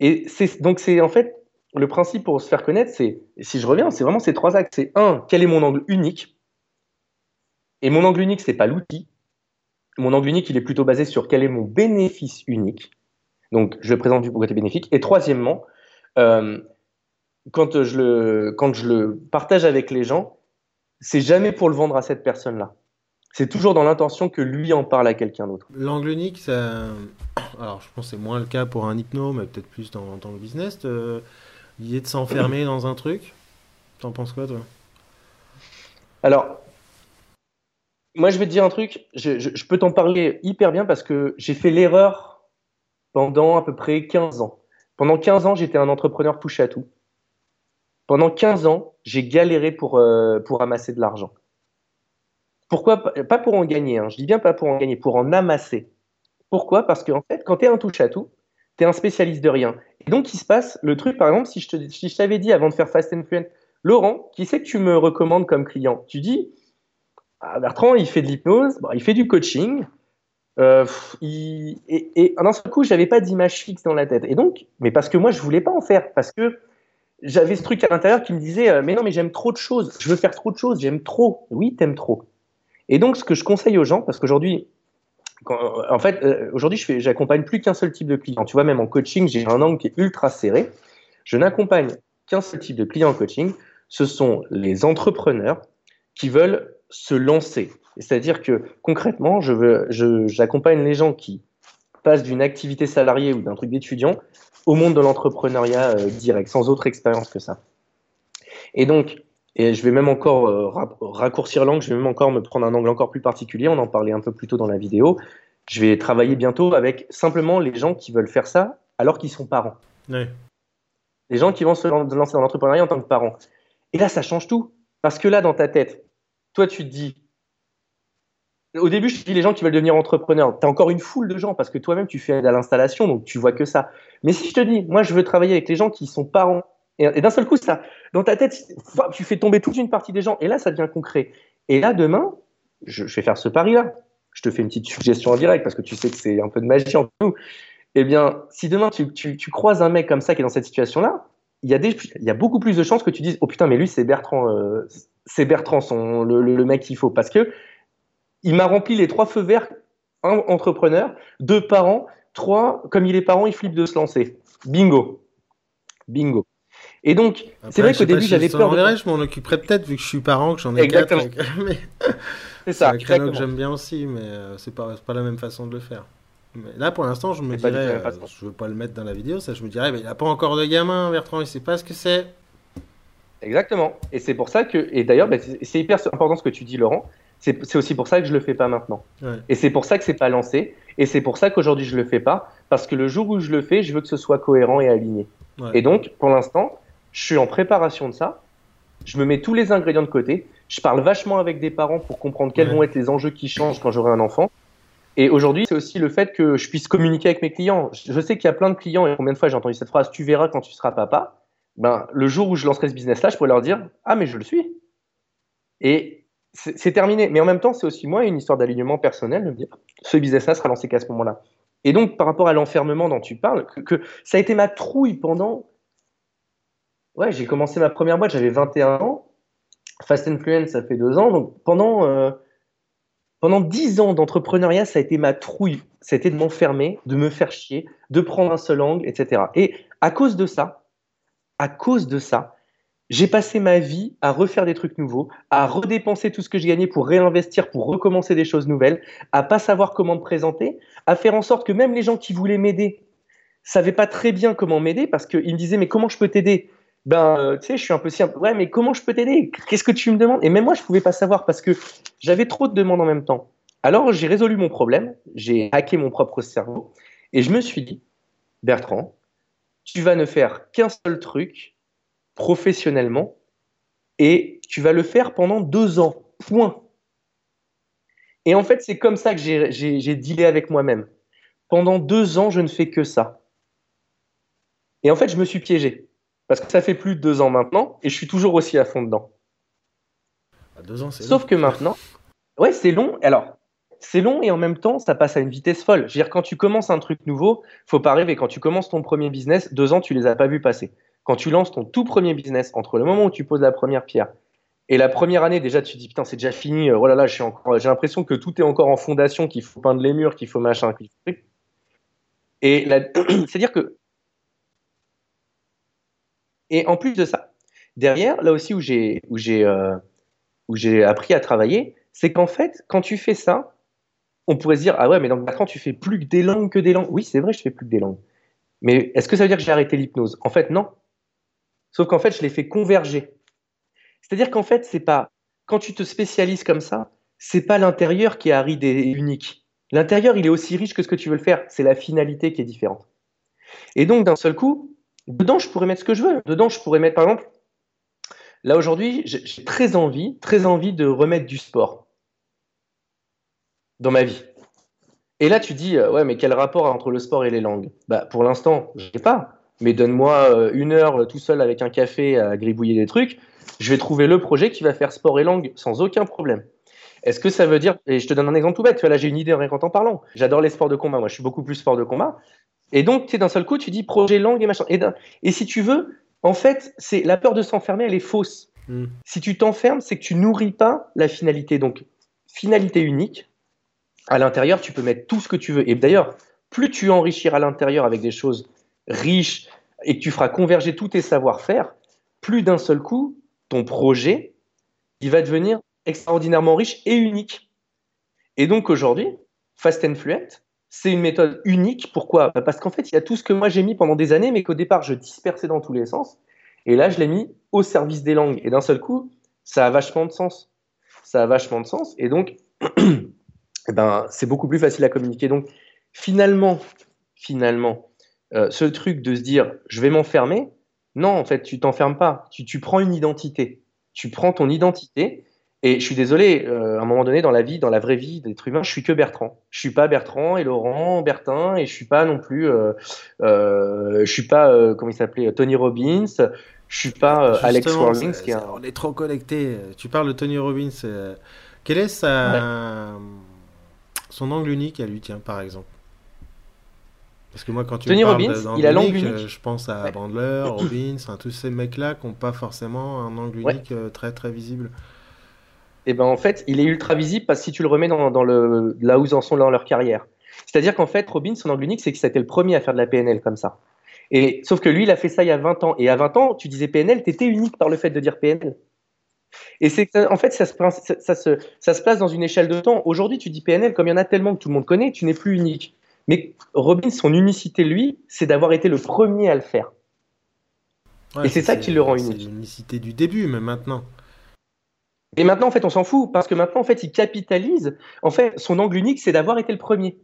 Et c'est donc c'est en fait le principe pour se faire connaître, c'est si je reviens, c'est vraiment ces trois axes. C'est un, quel est mon angle unique? Et mon angle unique, c'est pas l'outil. Mon angle unique, il est plutôt basé sur quel est mon bénéfice unique. Donc, je présente du côté bénéfique. Et troisièmement, euh, quand, je le, quand je le partage avec les gens, c'est jamais pour le vendre à cette personne-là. C'est toujours dans l'intention que lui en parle à quelqu'un d'autre. L'angle unique, ça... alors je pense que c'est moins le cas pour un hypno, mais peut-être plus dans, le business. Euh, l'idée de s'enfermer dans un truc, t'en penses quoi toi? Alors, moi je vais te dire un truc, je, je peux t'en parler hyper bien parce que j'ai fait l'erreur pendant à peu près 15 ans. Pendant 15 ans, j'étais un entrepreneur touché à tout. Pendant 15 ans, j'ai galéré pour, euh, pour amasser de l'argent. Pourquoi Pas pour en gagner, hein. je dis bien pas pour en gagner, pour en amasser. Pourquoi? Parce qu'en fait, quand tu es un touche à tout, tu es un spécialiste de rien. Et donc, il se passe le truc, par exemple, si je, t'avais dit avant de faire Fast and Fluent, Laurent, qui c'est que tu me recommandes comme client? Tu dis, ah, Bertrand, il fait de l'hypnose, il fait du coaching, euh, et, et d'un seul coup, j'avais pas d'image fixe dans la tête. Et donc, mais parce que moi, je voulais pas en faire, parce que j'avais ce truc à l'intérieur qui me disait, euh, mais non, mais j'aime trop de choses, je veux faire trop de choses, j'aime trop. Oui, t'aimes trop. Et donc, ce que je conseille aux gens, parce qu'aujourd'hui, euh, en fait, aujourd'hui, je j'accompagne plus qu'un seul type de client. Tu vois, même en coaching, j'ai un angle qui est ultra serré. Je n'accompagne qu'un seul type de client en coaching. Ce sont les entrepreneurs qui veulent se lancer. C'est-à-dire que concrètement, je veux, j'accompagne les gens qui passent d'une activité salariée ou d'un truc d'étudiant au monde de l'entrepreneuriat euh, direct, sans autre expérience que ça. Et donc, et je vais même encore euh, raccourcir l'angle, je vais même encore me prendre un angle encore plus particulier, on en parlait un peu plus tôt dans la vidéo. Je vais travailler bientôt avec simplement les gens qui veulent faire ça alors qu'ils sont parents. Les gens qui vont se lancer dans l'entrepreneuriat en tant que parents. Et là, ça change tout. Parce que là, dans ta tête, toi, tu te dis, au début, je dis les gens qui veulent devenir entrepreneurs. Tu as encore une foule de gens parce que toi-même, tu fais à l'installation, donc tu vois que ça. Mais si je te dis, moi, je veux travailler avec les gens qui sont parents, et, d'un seul coup, ça, dans ta tête, tu fais tomber toute une partie des gens, et là, ça devient concret. Et là, demain, je, vais faire ce pari-là. Je te fais une petite suggestion en direct parce que tu sais que c'est un peu de magie en nous. Eh bien, si demain, tu, tu, croises un mec comme ça qui est dans cette situation-là, il y, a beaucoup plus de chances que tu dises, oh putain, mais lui, c'est Bertrand, euh, c'est Bertrand, le, le mec qu'il faut. Parce que il m'a rempli les trois feux verts, un entrepreneur, deux parents, trois, comme il est parent, il flippe de se lancer. Bingo. Bingo. Et donc, c'est vrai qu'au début, j'avais peur. De... Je m'en occuperai peut-être vu que je suis parent, que j'en ai Exactement. C'est ça. C'est un créneau que j'aime bien aussi, mais euh, c'est pas, pas la même façon de le faire. Mais là, pour l'instant, je me dirais, euh, je veux pas le mettre dans la vidéo, ça, je me dirais, mais il a pas encore de gamin, Bertrand, il sait pas ce que c'est. Exactement. Et c'est pour ça que, et d'ailleurs, bah, c'est hyper important ce que tu dis, Laurent. C'est aussi pour ça que je le fais pas maintenant. Et c'est pour ça que c'est pas lancé. Et c'est pour ça qu'aujourd'hui je le fais pas. Parce que le jour où je le fais, je veux que ce soit cohérent et aligné. Et donc, pour l'instant, je suis en préparation de ça. Je me mets tous les ingrédients de côté. Je parle vachement avec des parents pour comprendre quels vont être les enjeux qui changent quand j'aurai un enfant. Et aujourd'hui, c'est aussi le fait que je puisse communiquer avec mes clients. Je sais qu'il y a plein de clients, et combien de fois j'ai entendu cette phrase, tu verras quand tu seras papa. Ben, le jour où je lancerai ce business-là, je pourrais leur dire, ah, mais je le suis. Et c'est terminé. Mais en même temps, c'est aussi moi une histoire d'alignement personnel de me dire ce business-là sera lancé qu'à ce moment-là. Et donc, par rapport à l'enfermement dont tu parles, que, ça a été ma trouille pendant. Ouais, j'ai commencé ma première boîte, j'avais 21 ans. Fast Influence, ça fait deux ans. Donc pendant, euh, pendant dix ans d'entrepreneuriat, ça a été ma trouille. C'était de m'enfermer, de me faire chier, de prendre un seul angle, etc. Et à cause de ça, à cause de ça, j'ai passé ma vie à refaire des trucs nouveaux, à redépenser tout ce que j'ai gagné pour réinvestir, pour recommencer des choses nouvelles, à pas savoir comment me présenter, à faire en sorte que même les gens qui voulaient m'aider savaient pas très bien comment m'aider parce qu'ils me disaient mais comment je peux t'aider? Ben, euh, tu sais, je suis un peu simple. Ouais, mais comment je peux t'aider? Qu'est-ce que tu me demandes? Et même moi, je pouvais pas savoir parce que j'avais trop de demandes en même temps. Alors, j'ai résolu mon problème, j'ai hacké mon propre cerveau et je me suis dit, Bertrand, tu vas ne faire qu'un seul truc professionnellement et tu vas le faire pendant deux ans. Point. Et en fait, c'est comme ça que j'ai dealé avec moi-même. Pendant deux ans, je ne fais que ça. Et en fait, je me suis piégé. Parce que ça fait plus de deux ans maintenant et je suis toujours aussi à fond dedans. À deux ans, Sauf que maintenant, ouais, c'est long. Alors, c'est long et en même temps, ça passe à une vitesse folle. Je veux dire, quand tu commences un truc nouveau, faut pas rêver. Quand tu commences ton premier business, deux ans, tu les as pas vus passer. Quand tu lances ton tout premier business, entre le moment où tu poses la première pierre et la première année, déjà, tu te dis putain, c'est déjà fini. Oh là là, j'ai l'impression que tout est encore en fondation, qu'il faut peindre les murs, qu'il faut machin, qu'il faut Et c'est-à-dire que et en plus de ça, derrière, là aussi euh, où j'ai appris à travailler, c'est qu'en fait, quand tu fais ça, on pourrait se dire ah ouais, mais donc maintenant tu fais plus que des langues que des langues. Oui, c'est vrai, je fais plus que des langues. Mais est-ce que ça veut dire que j'ai arrêté l'hypnose? En fait, non. Sauf qu'en fait, je l'ai fait converger. C'est-à-dire qu'en fait, c'est pas quand tu te spécialises comme ça, c'est pas l'intérieur qui est aride et unique. L'intérieur, il est aussi riche que ce que tu veux le faire. C'est la finalité qui est différente. Et donc, d'un seul coup, Dedans, je pourrais mettre ce que je veux. Dedans, je pourrais mettre, par exemple, là aujourd'hui, j'ai très envie, très envie de remettre du sport dans ma vie. Et là, tu dis, euh, ouais, mais quel rapport entre le sport et les langues? Bah, pour l'instant, je sais pas. Mais donne-moi euh, une heure euh, tout seul avec un café à gribouiller des trucs, je vais trouver le projet qui va faire sport et langue sans aucun problème. Est-ce que ça veut dire, et je te donne un exemple tout bête, tu vois, là j'ai une idée rien qu'en t'en parlant. J'adore les sports de combat, moi je suis beaucoup plus sport de combat. Et donc, tu sais, d'un seul coup, tu dis projet langue et machin. Et, si tu veux, en fait, c'est la peur de s'enfermer, elle est fausse. Hmm. Si tu t'enfermes, c'est que tu nourris pas la finalité. Donc, finalité unique. À l'intérieur, tu peux mettre tout ce que tu veux. Et d'ailleurs, plus tu enrichiras à l'intérieur avec des choses riches et que tu feras converger tous tes savoir-faire, plus d'un seul coup, ton projet, il va devenir extraordinairement riche et unique. Et donc aujourd'hui, Fast and Fluent, c'est une méthode unique. Pourquoi? Bah, Parce qu'en fait, il y a tout ce que moi j'ai mis pendant des années, mais qu'au départ, je dispersais dans tous les sens. Et là, je l'ai mis au service des langues. Et d'un seul coup, ça a vachement de sens. Ça a vachement de sens. Et donc, eh ben, c'est beaucoup plus facile à communiquer. Donc, finalement, finalement, euh, ce truc de se dire, je vais m'enfermer, non, en fait, tu t'enfermes pas. Tu, tu prends une identité. Tu prends ton identité et je suis désolé, euh, à un moment donné, dans la vie, dans la vraie vie d'être humain, je suis que Bertrand. Je suis pas Bertrand et Laurent, Bertin, et je suis pas non plus, euh, euh, je suis pas, euh, comment il s'appelait, Tony Robbins. Je suis pas euh, Alex. Qui On est trop connectés. Tu parles de Tony Robbins. quel est sa... son angle unique à lui, tiens, par exemple? Parce que moi, quand tu Tony parles Robbins, il a l'angle unique. Je pense à Bandler, Robbins, tous ces mecs-là qui n'ont pas forcément un angle unique très très visible et eh ben en fait, il est ultra visible parce que si tu le remets dans, le, là où ils en sont dans leur carrière. C'est-à-dire qu'en fait, Robin, son angle unique, c'est que c'était le premier à faire de la PNL comme ça. Et sauf que lui, il a fait ça il y a 20 ans. Et à 20 ans, tu disais PNL, tu étais unique par le fait de dire PNL. Et c'est en fait, ça se, ça, se, ça se place dans une échelle de temps. Aujourd'hui, tu dis PNL, comme il y en a tellement que tout le monde connaît, tu n'es plus unique. Mais Robin, son unicité, lui, c'est d'avoir été le premier à le faire. et c'est ça qui le rend unique. C'est l'unicité du début, mais maintenant. Et maintenant, en fait, on s'en fout parce que maintenant, en fait, il capitalise. En fait, son angle unique, c'est d'avoir été le premier.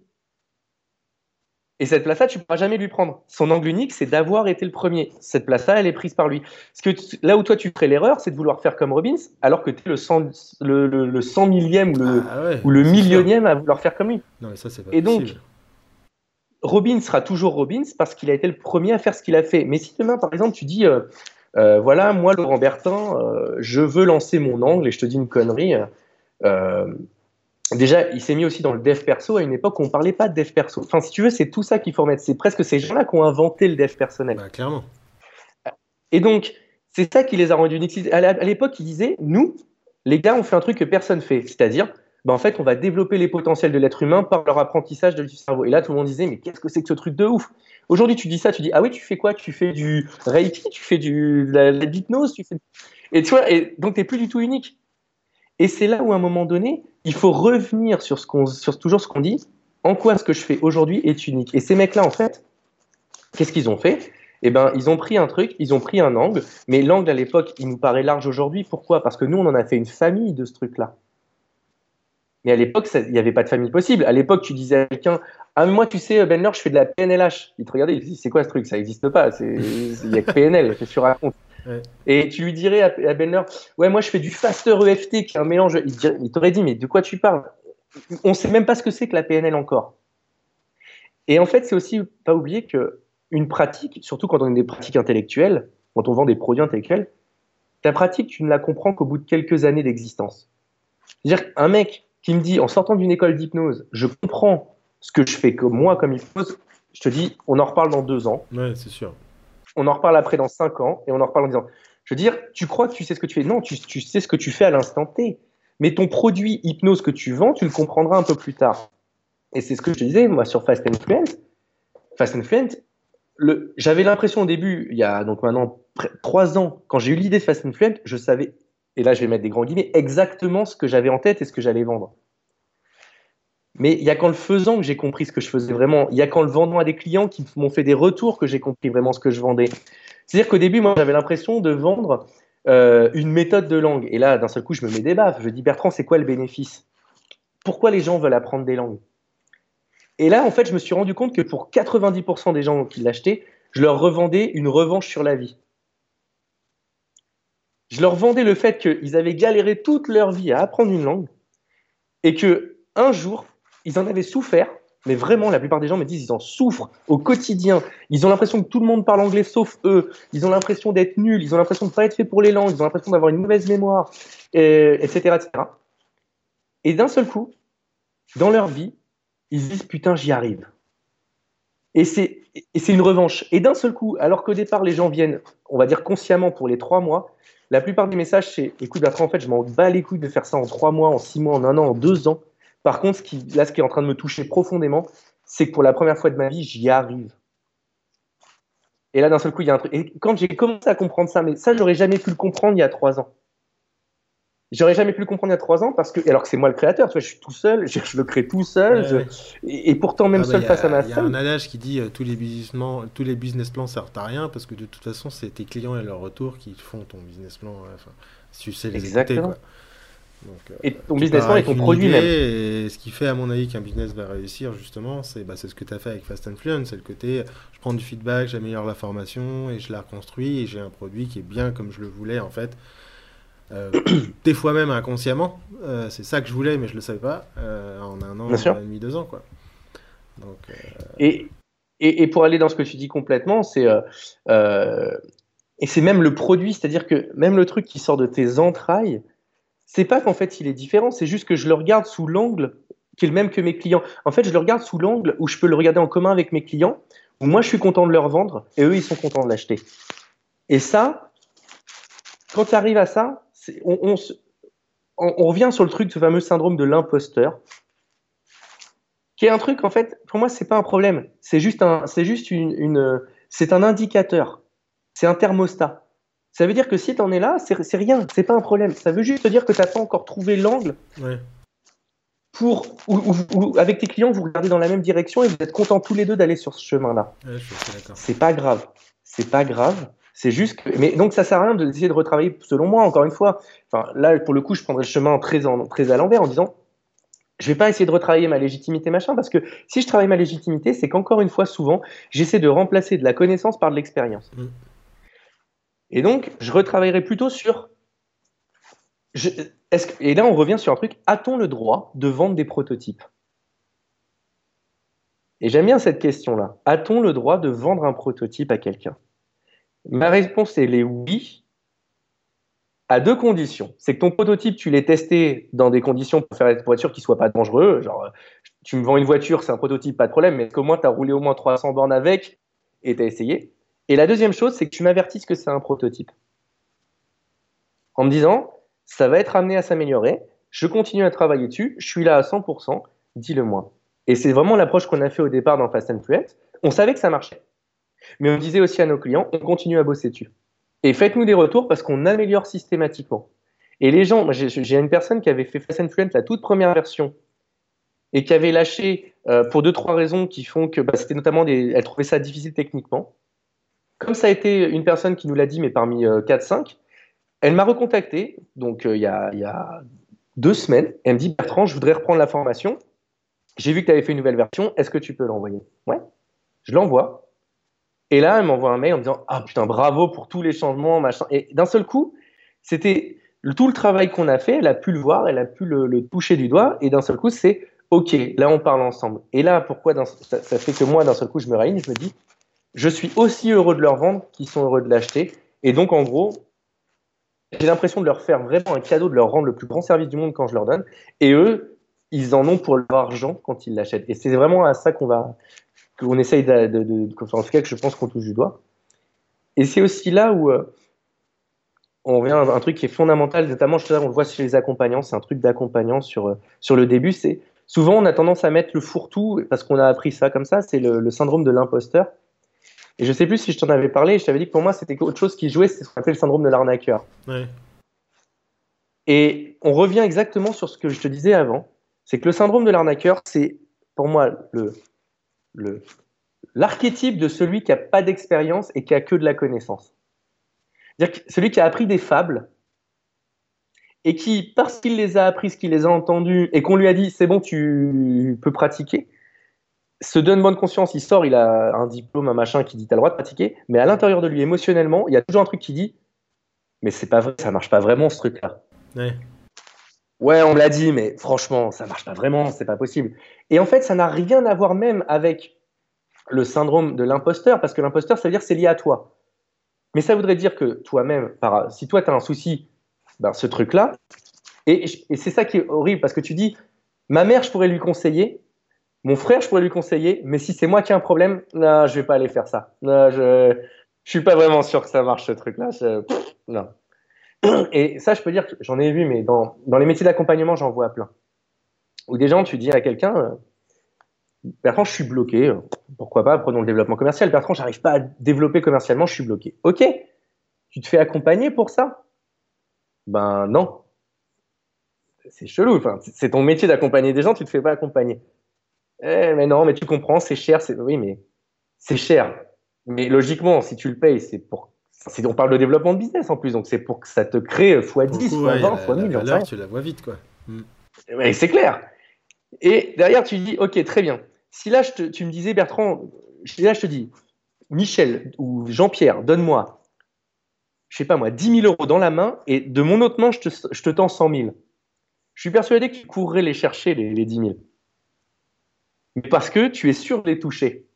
Et cette place-là, tu ne pourras jamais lui prendre. Son angle unique, c'est d'avoir été le premier. Cette place-là, elle est prise par lui. Parce que là où toi, tu ferais l'erreur, c'est de vouloir faire comme Robbins, alors que tu es le 100, le, le, 100 millième ou le, ah ou le millionième à vouloir faire comme lui. Non, mais ça, c'est pas Et donc, Robbins sera toujours Robbins parce qu'il a été le premier à faire ce qu'il a fait. Mais si demain, par exemple, tu dis, euh, euh, voilà, moi, Laurent Bertin, euh, je veux lancer mon angle et je te dis une connerie. Déjà, il s'est mis aussi dans le dev perso à une époque où on parlait pas de dev perso. Enfin, si tu veux, c'est tout ça qu'il faut remettre. C'est presque ces gens-là qui ont inventé le dev personnel. Bah, clairement. Et donc, C'est ça qui les a rendus uniques. À l'époque, ils disaient, nous, les gars, on fait un truc que personne fait. C'est-à-dire, ben, en fait, on va développer les potentiels de l'être humain par leur apprentissage du cerveau. Et là, tout le monde disait, mais qu'est-ce que c'est que ce truc de ouf? Aujourd'hui, tu dis ça, tu dis, ah oui, tu fais quoi? Tu fais du Reiki, tu fais du, de la, hypnose, tu fais... Et tu vois, et donc, tu n'es plus du tout unique. Et c'est là où, à un moment donné, il faut revenir sur, ce sur toujours ce qu'on dit. En quoi ce que je fais aujourd'hui est unique? Et ces mecs-là, en fait, qu'est-ce qu'ils ont fait? Eh ben, ils ont pris un truc, ils ont pris un angle, mais l'angle à l'époque, il nous paraît large aujourd'hui. Pourquoi? Parce que nous, on en a fait une famille de ce truc-là. Mais à l'époque, il n'y avait pas de famille possible. À l'époque, tu disais à quelqu'un Ah, mais moi, tu sais, Ben je fais de la PNLH. Il te regardait, il dit C'est quoi ce truc? Ça n'existe pas. Il n'y a que PNL, que tu racontes? Et tu lui dirais à, à Ouais, moi, je fais du faster EFT, qui est un mélange. Il, il t'aurait dit Mais de quoi tu parles? On ne sait même pas ce que c'est que la PNL encore. Et en fait, c'est aussi pas oublier que une pratique, surtout quand on a des pratiques intellectuelles, quand on vend des produits intellectuels, ta pratique, tu ne la comprends qu'au bout de quelques années d'existence. C'est-à-dire qu'un mec qui me dit, en sortant d'une école d'hypnose, je comprends ce que je fais comme moi, comme hypnose, je te dis, on en reparle dans deux ans. Ouais, c'est sûr. On en reparle après dans cinq ans, et on en reparle en disant, je veux dire, tu crois que tu sais ce que tu fais? Non, tu, tu sais ce que tu fais à l'instant T. Mais ton produit hypnose que tu vends, tu le comprendras un peu plus tard. Et c'est ce que je te disais, moi, sur Fast and Fluent. Fast and Fluent, j'avais l'impression au début, il y a donc maintenant trois ans, quand j'ai eu l'idée de Fast and Fluent, je savais, et là je vais mettre des grands guillemets, exactement ce que j'avais en tête et ce que j'allais vendre. Mais il y a qu'en le faisant que j'ai compris ce que je faisais vraiment. Il y a qu'en le vendant à des clients qui m'ont fait des retours que j'ai compris vraiment ce que je vendais. C'est-à-dire qu'au début, moi, j'avais l'impression de vendre euh, une méthode de langue. Et là, d'un seul coup, je me mets des baffes. Je dis, Bertrand, c'est quoi le bénéfice? Pourquoi les gens veulent apprendre des langues? Et là, en fait, je me suis rendu compte que pour 90% des gens qui l'achetaient, je leur revendais une revanche sur la vie. Je leur vendais le fait qu'ils avaient galéré toute leur vie à apprendre une langue et que un jour, ils en avaient souffert, mais vraiment, la plupart des gens me disent ils en souffrent au quotidien. Ils ont l'impression que tout le monde parle anglais sauf eux. Ils ont l'impression d'être nuls. Ils ont l'impression de ne pas être fait pour les langues. Ils ont l'impression d'avoir une mauvaise mémoire, etc., etc. Et d'un seul coup, dans leur vie, ils se disent putain, j'y arrive. Et c'est une revanche. Et d'un seul coup, alors qu'au départ, les gens viennent, on va dire consciemment pour les trois mois, la plupart des messages, c'est écoute, après, en fait, je m'en bats les couilles de faire ça en trois mois, en six mois, en un an, en deux ans. Par contre, ce qui, là, ce qui est en train de me toucher profondément, c'est que pour la première fois de ma vie, j'y arrive. Et là, d'un seul coup, il y a un truc. Et quand j'ai commencé à comprendre ça, mais ça, j'aurais jamais pu le comprendre il y a trois ans. J'aurais jamais pu le comprendre il y a trois ans parce que, alors que c'est moi le créateur, tu vois, je suis tout seul, je, le crée tout seul, Et, pourtant même ah bah, seul face à ma femme. Il y a un adage qui dit euh, tous les business plans, tous les business plans servent à rien parce que de toute façon c'est tes clients et leur retour qui font ton business plan. Si tu sais les Exactement. quoi. Euh, et ton business plan et ton produit même. Et ce qui fait, à mon avis, qu'un business va réussir, justement, c'est bah, ce que tu as fait avec Fast and Fluent. C'est le côté, je prends du feedback, j'améliore la formation et je la reconstruis et j'ai un produit qui est bien comme je le voulais, en fait. Euh, des fois même inconsciemment. Euh, c'est ça que je voulais, mais je le savais pas. en un an, un an et demi, deux ans, quoi. Donc, et, et, et, pour aller dans ce que tu dis complètement, c'est et c'est même le produit, c'est-à-dire que même le truc qui sort de tes entrailles, c'est pas qu'en fait il est différent, c'est juste que je le regarde sous l'angle qui est le même que mes clients. En fait, je le regarde sous l'angle où je peux le regarder en commun avec mes clients, où moi je suis content de leur vendre et eux ils sont contents de l'acheter. Et ça, quand tu arrives à ça, on, on, revient sur le truc, ce fameux syndrome de l'imposteur, qui est un truc en fait, pour moi c'est pas un problème, c'est juste un, c'est juste une, une c'est un indicateur, c'est un thermostat. Ça veut dire que si tu en es là, c'est rien, c'est pas un problème. Ça veut juste dire que tu n'as pas encore trouvé l'angle pour, ou, avec tes clients, vous regardez dans la même direction et vous êtes contents tous les deux d'aller sur ce chemin-là. c'est pas grave. C'est pas grave. C'est juste que... Mais donc ça sert à rien d'essayer de retravailler, selon moi, encore une fois. Enfin, là, pour le coup, je prendrais le chemin très, en, très à l'envers en disant je vais pas essayer de retravailler ma légitimité machin parce que si je travaille ma légitimité, c'est qu'encore une fois, souvent, j'essaie de remplacer de la connaissance par de l'expérience. Mm. Et donc, je retravaillerai plutôt sur. et là, on revient sur un truc. A-t-on le droit de vendre des prototypes? Et j'aime bien cette question-là. A-t-on le droit de vendre un prototype à quelqu'un? Ma réponse est oui, à deux conditions. C'est que ton prototype, tu l'aies testé dans des conditions pour faire une voiture qui ne soit pas dangereux. Genre, tu me vends une voiture, c'est un prototype, pas de problème, mais qu'au moins tu as roulé au moins 300 bornes avec et tu as essayé? Et la deuxième chose, c'est que tu m'avertisses que c'est un prototype. en me disant, ça va être amené à s'améliorer, je continue à travailler dessus, je suis là à 100%, dis-le moi. Et c'est vraiment l'approche qu'on a fait au départ dans Fast and Fluent. On savait que ça marchait. Mais on disait aussi à nos clients, on continue à bosser dessus. Et faites-nous des retours parce qu'on améliore systématiquement. Et les gens, j'ai une personne qui avait fait Fast and Fluent la toute première version et qui avait lâché euh, pour deux trois raisons qui font que bah, c'était notamment des, elle trouvait ça difficile techniquement. Comme ça a été une personne qui nous l'a dit, mais parmi 4-5, euh, elle m'a recontacté, donc euh, il, y a, deux semaines. Elle me dit Bertrand, je voudrais reprendre la formation. J'ai vu que tu avais fait une nouvelle version. Est-ce que tu peux l'envoyer? Ouais. Je l'envoie. Et là, elle m'envoie un mail en me disant Ah putain, bravo pour tous les changements, machin. Et d'un seul coup, c'était tout le travail qu'on a fait. Elle a pu le voir, elle a pu le, toucher du doigt. Et d'un seul coup, c'est Ok, là, on parle ensemble. Et là, pourquoi ça, fait que moi, d'un seul coup, je me réunis, je me dis Je suis aussi heureux de leur vendre qu'ils sont heureux de l'acheter. Et donc, en gros, j'ai l'impression de leur faire vraiment un cadeau, de leur rendre le plus grand service du monde quand je leur donne. Et eux, ils en ont pour leur argent quand ils l'achètent. Et c'est vraiment à ça qu'on va, qu'on essaye de, de, en tout cas que je pense qu'on touche du doigt. Et c'est aussi là où euh, on revient à un truc qui est fondamental, notamment on le voit chez les accompagnants, c'est un truc d'accompagnant sur, euh, sur le début, c'est souvent on a tendance à mettre le fourre-tout parce qu'on a appris ça comme ça, c'est le, syndrome de l'imposteur. Et je sais plus si je t'en avais parlé, je t'avais dit que pour moi c'était autre chose qui jouait, c'est ce qu'on appelle le syndrome de l'arnaqueur. Et on revient exactement sur ce que je te disais avant, c'est que le syndrome de l'arnaqueur, c'est pour moi le, l'archétype de celui qui n'a pas d'expérience et qui a que de la connaissance. C'est-à-dire celui qui a appris des fables et qui, parce qu'il les a appris, qu'il les a entendus et qu'on lui a dit c'est bon, tu peux pratiquer, se donne bonne conscience, il sort, il a un diplôme, un machin qui dit t'as le droit de pratiquer, mais à l'intérieur de lui, émotionnellement, il y a toujours un truc qui dit mais c'est pas vrai, ça marche pas vraiment ce truc-là. On me l'a dit, mais franchement, ça marche pas vraiment, c'est pas possible. Et en fait, ça n'a rien à voir même avec le syndrome de l'imposteur, parce que l'imposteur, ça veut dire c'est lié à toi. Mais ça voudrait dire que toi-même, si toi, tu as un souci, ben, ce truc-là, et, c'est ça qui est horrible, parce que tu dis, ma mère, je pourrais lui conseiller, mon frère, je pourrais lui conseiller, mais si c'est moi qui ai un problème, non, je vais pas aller faire ça. Je, je suis pas vraiment sûr que ça marche, ce truc-là. non. Et ça, je peux dire que j'en ai vu, mais dans, les métiers d'accompagnement, j'en vois plein. Où des gens, tu dis à quelqu'un, euh, Bertrand, je suis bloqué, euh, pourquoi pas, prenons le développement commercial. Bertrand, j'arrive pas à développer commercialement, je suis bloqué. Ok, tu te fais accompagner pour ça? Ben non. C'est chelou, c'est ton métier d'accompagner des gens, tu te fais pas accompagner. Eh, mais non, mais tu comprends, c'est cher, oui, mais c'est cher. Mais logiquement, si tu le payes, c'est pour on parle de développement de business en plus, donc c'est pour que ça te crée x10, x20, x1000. tu la vois vite, quoi. Mm. c'est clair. Et derrière, tu dis, ok, très bien. Si là, tu me disais, Bertrand, là, je te dis, Michel ou Jean-Pierre, donne-moi, je sais pas moi, 10 000 euros dans la main, et de mon autre main, je te, je te tends 100 000. Je suis persuadé que tu courrais les chercher, les, les 10 000. Mais parce que tu es sûr de les toucher.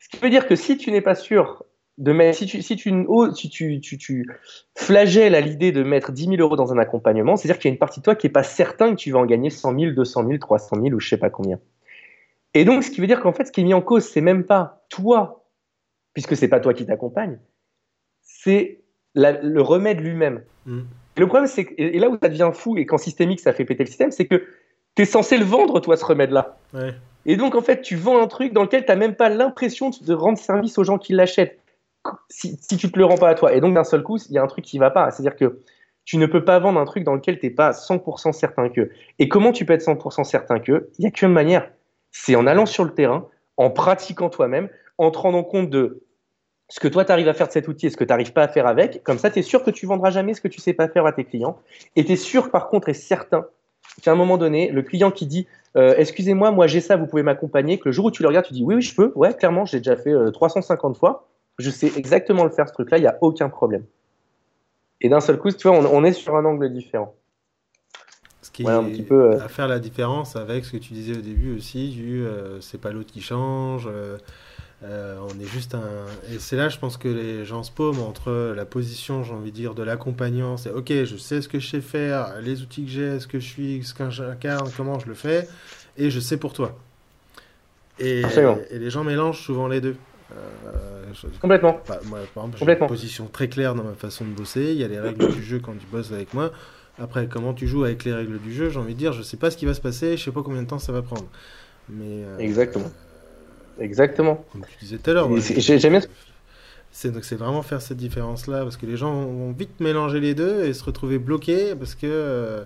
Ce qui veut dire que si tu n'es pas sûr de mettre, si tu, si tu, si tu, tu, tu flagelles à l'idée de mettre 10 000 euros dans un accompagnement, c'est-à-dire qu'il y a une partie de toi qui n'est pas certain que tu vas en gagner 100 000, 200 000, 300 000 ou je sais pas combien. Et donc, ce qui veut dire qu'en fait, ce qui est mis en cause, c'est même pas toi, puisque c'est pas toi qui t'accompagne, c'est le remède lui-même. Mm. Le problème, c'est que, et là où ça devient fou, et quand systémique, ça fait péter le système, c'est que tu es censé le vendre, toi, ce remède-là. Et donc, en fait, tu vends un truc dans lequel tu n'as même pas l'impression de rendre service aux gens qui l'achètent si, si, tu te le rends pas à toi. Et donc, d'un seul coup, il y a un truc qui va pas. C'est-à-dire que tu ne peux pas vendre un truc dans lequel tu n'es pas 100% certain que. Et comment tu peux être 100% certain que? Il n'y a qu'une manière. C'est en allant sur le terrain, en pratiquant toi-même, en te rendant compte de ce que toi, tu arrives à faire de cet outil et ce que tu n'arrives pas à faire avec. Comme ça, tu es sûr que tu vendras jamais ce que tu sais pas faire à tes clients. Et tu es sûr, par contre, et certain qu'à un moment donné, le client qui dit euh, Excusez-moi, moi, j'ai ça, vous pouvez m'accompagner, que le jour où tu le regardes, tu dis Oui, oui, je peux. Ouais, clairement, j'ai déjà fait 350 euh, fois je sais exactement le faire ce truc-là, il n'y a aucun problème. Et d'un seul coup, tu vois, on, est sur un angle différent. Ce qui un petit peu, euh, à faire la différence avec ce que tu disais au début aussi, du euh, c'est pas l'autre qui change, euh, on est juste un. Et c'est là, je pense que les gens se paument entre la position, j'ai envie de dire, de l'accompagnant, c'est ok, je sais ce que je sais faire, les outils que j'ai, ce que je suis, ce que j'incarne, comment je le fais, et je sais pour toi. Et, et les gens mélangent souvent les deux. Euh, Complètement. moi, par exemple, j'ai une position très claire dans ma façon de bosser. Il y a les règles du jeu quand tu bosses avec moi. Après, comment tu joues avec les règles du jeu, j'ai envie de dire, je sais pas ce qui va se passer, je sais pas combien de temps ça va prendre. Mais, Exactement. Exactement. Comme tu disais tout à l'heure. J'aime bien c'est c'est vraiment faire cette différence là parce que les gens vont vite mélanger les deux et se retrouver bloqués parce que euh, euh,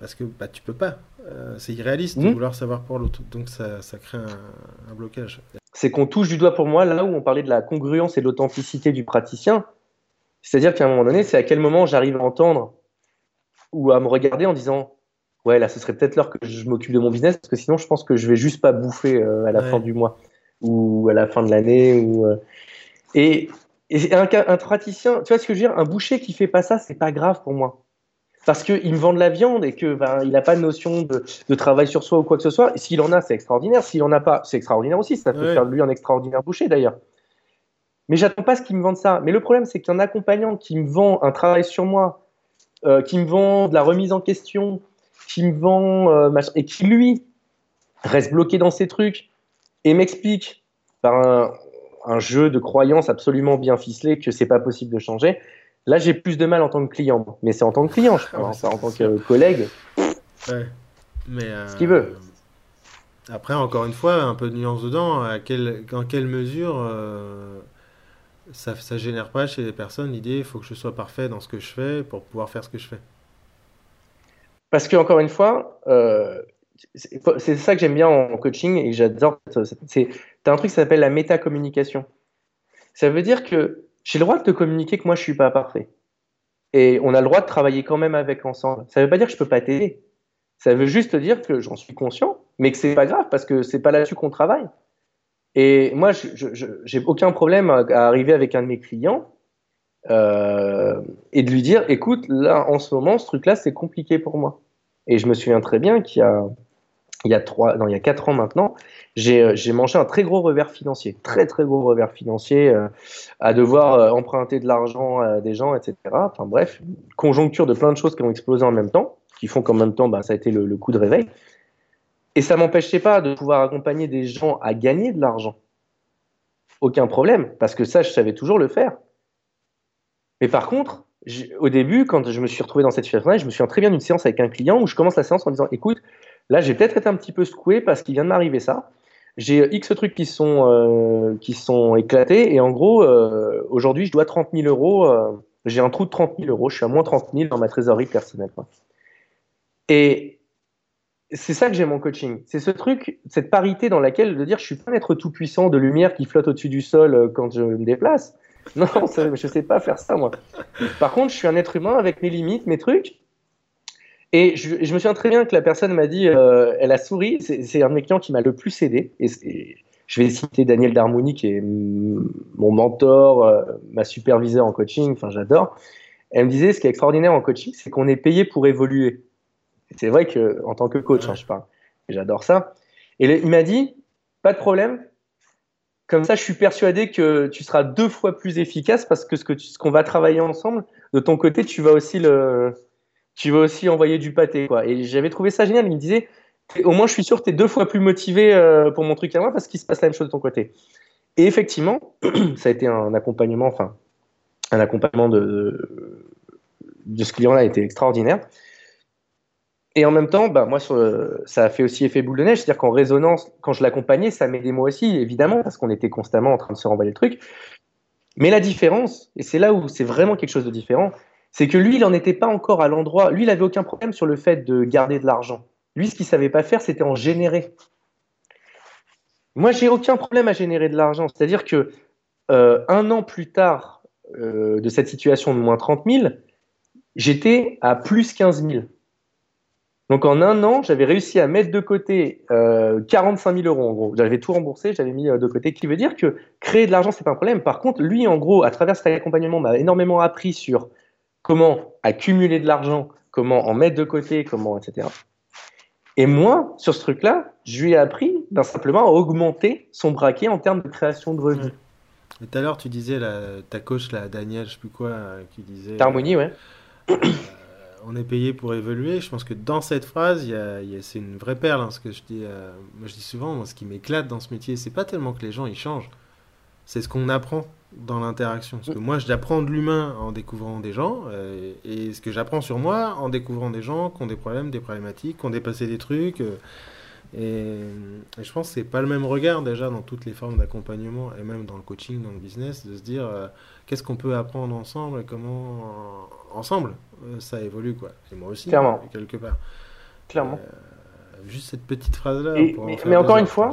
parce que bah, tu peux pas euh, c'est irréaliste de mmh. vouloir savoir pour l'autre donc ça, ça crée un, blocage c'est qu'on touche du doigt pour moi là où on parlait de la congruence et de l'authenticité du praticien c'est-à-dire qu'à un moment donné c'est à quel moment j'arrive à entendre ou à me regarder en disant ouais là ce serait peut-être l'heure que je m'occupe de mon business parce que sinon je pense que je vais juste pas bouffer à la fin du mois ou à la fin de l'année. Ou, euh, et, un, un, praticien, tu vois ce que je veux dire? Un boucher qui fait pas ça, c'est pas grave pour moi. Parce qu'il me vend de la viande et qu'il ben, n'a pas de notion de, de, travail sur soi ou quoi que ce soit. S'il en a, c'est extraordinaire. S'il en a pas, c'est extraordinaire aussi. Ça peut faire de lui un extraordinaire boucher d'ailleurs. Mais j'attends pas ce qu'il me vende ça. Mais le problème, c'est qu'un accompagnant qui me vend un travail sur moi, euh, qui me vend de la remise en question, qui me vend euh, et qui lui reste bloqué dans ses trucs, et m'explique par un, jeu de croyances absolument bien ficelé que c'est pas possible de changer, là j'ai plus de mal en tant que client. Mais c'est en tant que client, je pense, en tant que collègue. Ouais. Mais ce qu'il veut. Euh, après, encore une fois, un peu de nuance dedans. À quelle, en quelle mesure euh, ça, ça génère pas chez les personnes l'idée il faut que je sois parfait dans ce que je fais pour pouvoir faire ce que je fais Parce que, encore une fois, euh, c'est ça que j'aime bien en coaching et j'adore. C'est as un truc qui s'appelle la métacommunication. Ça veut dire que j'ai le droit de te communiquer que moi je suis pas parfait. Et on a le droit de travailler quand même avec ensemble. Ça veut pas dire que je peux pas t'aider. Ça veut juste dire que j'en suis conscient, mais que c'est pas grave parce que c'est pas là-dessus qu'on travaille. Et moi, j'ai aucun problème à, arriver avec un de mes clients euh, et de lui dire, écoute, là en ce moment, ce truc-là, c'est compliqué pour moi. Et je me souviens très bien qu'il y a il y a trois, non, il y a quatre ans maintenant, euh, j'ai mangé un très gros revers financier, très très gros revers financier, euh, à devoir euh, emprunter de l'argent à des gens, etc. Enfin bref, conjoncture de plein de choses qui ont explosé en même temps, qui font qu'en même temps, bah, ça a été le, coup de réveil. Et ça m'empêchait pas de pouvoir accompagner des gens à gagner de l'argent. Aucun problème, parce que ça, je savais toujours le faire. Mais par contre, au début, quand je me suis retrouvé dans cette situation-là, je me souviens très bien d'une séance avec un client où je commence la séance en disant, écoute, Là, j'ai peut-être été un petit peu secoué parce qu'il vient de m'arriver ça. J'ai X trucs qui sont, euh, qui sont éclatés et en gros, euh, aujourd'hui, je dois 30 000 euros. Euh, j'ai un trou de 30 000 euros. Je suis à moins 30 000 dans ma trésorerie personnelle. Et c'est ça que j'aime en coaching. C'est ce truc, cette parité dans laquelle de dire je suis pas un être tout puissant de lumière qui flotte au-dessus du sol quand je me déplace. Non, je sais pas faire ça moi. Par contre, je suis un être humain avec mes limites, mes trucs. Et je, me souviens très bien que la personne m'a dit, euh, elle a souri, c'est un de mes clients qui m'a le plus aidé. Et, je vais citer Daniel Darmouni, qui est mon mentor, euh, ma superviseure en coaching, enfin j'adore. Elle me disait, ce qui est extraordinaire en coaching, c'est qu'on est payé pour évoluer. C'est vrai que en tant que coach, hein, je parle. J'adore ça. Et il m'a dit, pas de problème. Comme ça, je suis persuadé que tu seras deux fois plus efficace parce que ce qu'on va travailler ensemble, de ton côté, tu vas aussi le, tu vas aussi envoyer du pâté. Quoi. Et j'avais trouvé ça génial. Il me disait, au moins, je suis sûr que tu es deux fois plus motivé euh, pour mon truc à moi parce qu'il se passe la même chose de ton côté. Et effectivement, ça a été un accompagnement, enfin, un accompagnement de, de ce client-là été extraordinaire. Et en même temps, bah, moi, ça a fait aussi effet boule de neige. C'est-à-dire qu'en résonance, quand je l'accompagnais, ça m'aidait moi aussi, évidemment, parce qu'on était constamment en train de se renvoyer le truc. Mais la différence, et c'est là où c'est vraiment quelque chose de différent, c'est que lui, il n'en était pas encore à l'endroit. Lui, il n'avait aucun problème sur le fait de garder de l'argent. Lui, ce qu'il ne savait pas faire, c'était en générer. Moi, j'ai aucun problème à générer de l'argent. C'est-à-dire que euh, un an plus tard euh, de cette situation de moins 30 000, j'étais à plus 15 000. Donc en un an, j'avais réussi à mettre de côté euh, 45 000 euros en gros. J'avais tout remboursé, j'avais mis euh, de côté. Ce qui veut dire que créer de l'argent, c'est pas un problème. Par contre, lui, en gros, à travers cet accompagnement, m'a énormément appris sur comment accumuler de l'argent, comment en mettre de côté, comment, etc. Et moi, sur ce truc-là, je lui ai appris ben, simplement à augmenter son braquet en termes de création de revenus. Tout à l'heure, tu disais, ta coach, la Daniel, je sais plus quoi, qui disait. Harmonie, ouais. Euh, on est payé pour évoluer. Je pense que dans cette phrase, il y a, c'est une vraie perle. Hein, ce que je dis, moi je dis souvent, ce qui m'éclate dans ce métier, c'est pas tellement que les gens ils changent, c'est ce qu'on apprend dans l'interaction. Parce que moi, j'apprends de l'humain en découvrant des gens, euh, et ce que j'apprends sur moi en découvrant des gens qui ont des problèmes, des problématiques, qui ont dépassé des trucs. Euh, et, je pense que c'est pas le même regard déjà dans toutes les formes d'accompagnement, et même dans le coaching, dans le business, de se dire euh, qu'est-ce qu'on peut apprendre ensemble et comment ensemble ça évolue. quoi. Et moi aussi, Clairement. quelque part. Clairement. juste cette petite phrase-là. Mais, mais encore une fois,